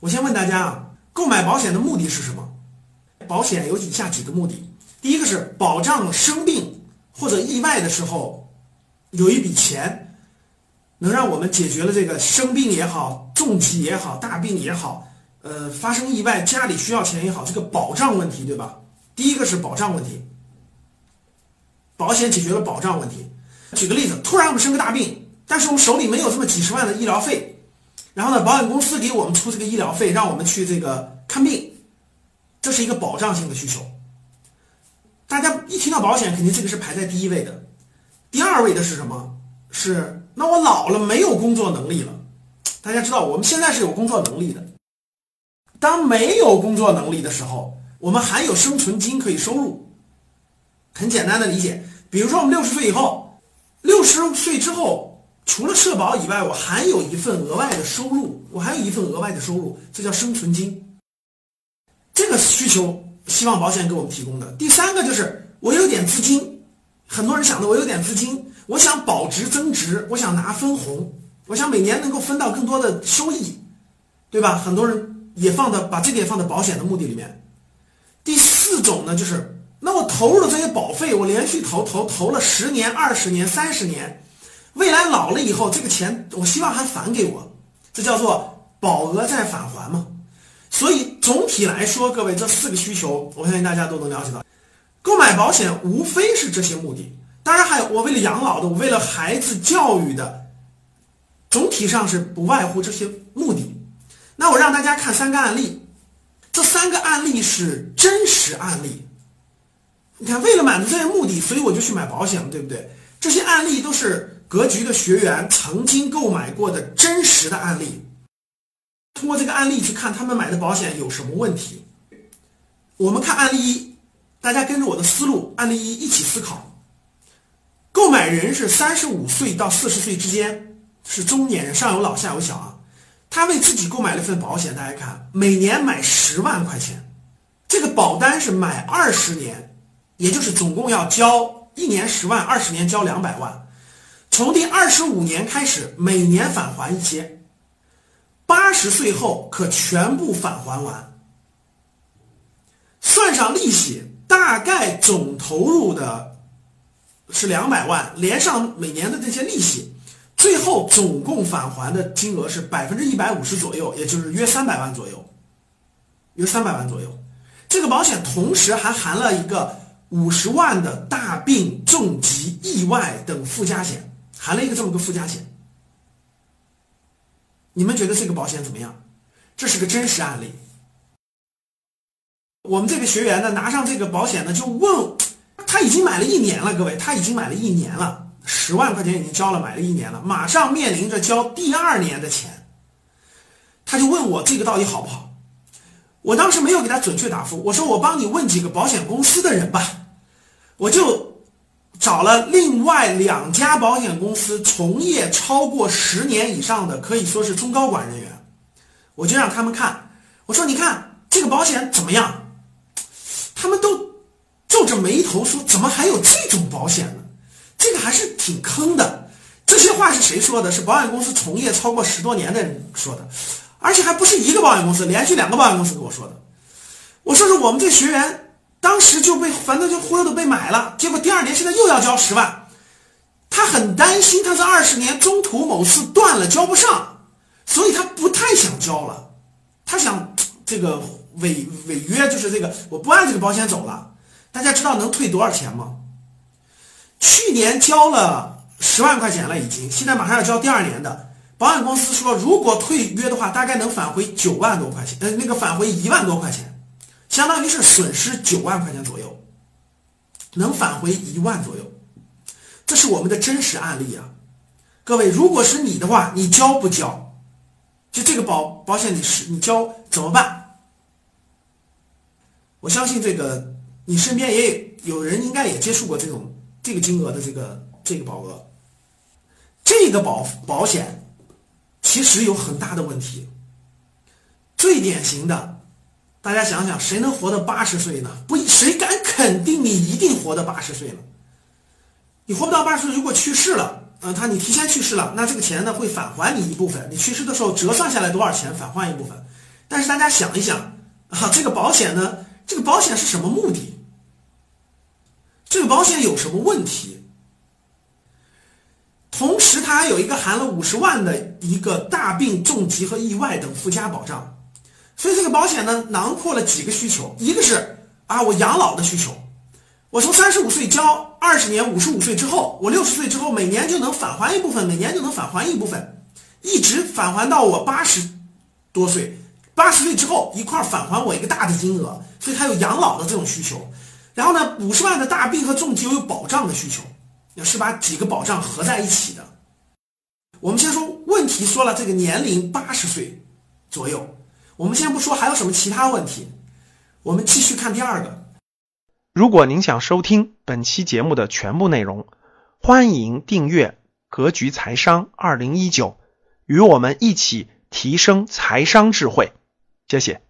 我先问大家啊，购买保险的目的是什么？保险有以下几个目的：第一个是保障生病或者意外的时候有一笔钱，能让我们解决了这个生病也好、重疾也好、大病也好，呃，发生意外家里需要钱也好，这个保障问题，对吧？第一个是保障问题，保险解决了保障问题。举个例子，突然我们生个大病，但是我们手里没有这么几十万的医疗费。然后呢，保险公司给我们出这个医疗费，让我们去这个看病，这是一个保障性的需求。大家一听到保险，肯定这个是排在第一位的。第二位的是什么？是那我老了没有工作能力了。大家知道我们现在是有工作能力的，当没有工作能力的时候，我们还有生存金可以收入。很简单的理解，比如说我们六十岁以后，六十岁之后。除了社保以外，我还有一份额外的收入，我还有一份额外的收入，这叫生存金。这个需求希望保险给我们提供的。第三个就是我有点资金，很多人想的我有点资金，我想保值增值，我想拿分红，我想每年能够分到更多的收益，对吧？很多人也放到把这点放在保险的目的里面。第四种呢，就是那我投入的这些保费，我连续投投投了十年、二十年、三十年。未来老了以后，这个钱我希望还返给我，这叫做保额再返还嘛。所以总体来说，各位这四个需求，我相信大家都能了解到。购买保险无非是这些目的，当然还有我为了养老的，我为了孩子教育的，总体上是不外乎这些目的。那我让大家看三个案例，这三个案例是真实案例。你看，为了满足这些目的，所以我就去买保险了，对不对？这些案例都是。格局的学员曾经购买过的真实的案例，通过这个案例去看他们买的保险有什么问题。我们看案例一，大家跟着我的思路，案例一一起思考。购买人是三十五岁到四十岁之间，是中年人，上有老下有小啊。他为自己购买了一份保险，大家看，每年买十万块钱，这个保单是买二十年，也就是总共要交一年十万，二十年交两百万。从第二十五年开始，每年返还一些，八十岁后可全部返还完。算上利息，大概总投入的是两百万，连上每年的这些利息，最后总共返还的金额是百分之一百五十左右，也就是约三百万左右，约三百万左右。这个保险同时还含了一个五十万的大病、重疾、意外等附加险。含了一个这么个附加险，你们觉得这个保险怎么样？这是个真实案例。我们这个学员呢，拿上这个保险呢，就问，他已经买了一年了，各位，他已经买了一年了，十万块钱已经交了，买了一年了，马上面临着交第二年的钱，他就问我这个到底好不好？我当时没有给他准确答复，我说我帮你问几个保险公司的人吧，我就。找了另外两家保险公司从业超过十年以上的，可以说是中高管人员，我就让他们看，我说你看这个保险怎么样？他们都皱着眉头说，怎么还有这种保险呢？这个还是挺坑的。这些话是谁说的？是保险公司从业超过十多年的人说的，而且还不是一个保险公司，连续两个保险公司跟我说的。我说是我们这学员。当时就被反正就忽悠的被买了，结果第二年现在又要交十万，他很担心，他是二十年中途某次断了交不上，所以他不太想交了，他想这个违违约，就是这个我不按这个保险走了。大家知道能退多少钱吗？去年交了十万块钱了已经，现在马上要交第二年的，保险公司说如果退约的话，大概能返回九万多块钱，呃，那个返回一万多块钱。相当于是损失九万块钱左右，能返回一万左右，这是我们的真实案例啊！各位，如果是你的话，你交不交？就这个保保险，你是你交怎么办？我相信这个你身边也有人应该也接触过这种这个金额的这个这个保额，这个保保险其实有很大的问题，最典型的。大家想想，谁能活到八十岁呢？不，谁敢肯定你一定活到八十岁呢？你活不到八十岁，如果去世了，呃，他你提前去世了，那这个钱呢会返还你一部分。你去世的时候折算下来多少钱，返还一部分。但是大家想一想啊，这个保险呢，这个保险是什么目的？这个保险有什么问题？同时，它还有一个含了五十万的一个大病、重疾和意外等附加保障，所以这个保险呢，囊括了几个需求：一个是啊，我养老的需求，我从三十五岁交二十年，五十五岁之后，我六十岁之后每年就能返还一部分，每年就能返还一部分，一直返还到我八十多岁，八十岁之后一块返还我一个大的金额，所以它有养老的这种需求。然后呢，五十万的大病和重疾又有保障的需求，是把几个保障合在一起的。我们先说问题，说了这个年龄八十岁左右，我们先不说还有什么其他问题，我们继续看第二个。如果您想收听本期节目的全部内容，欢迎订阅《格局财商二零一九》，与我们一起提升财商智慧。谢谢。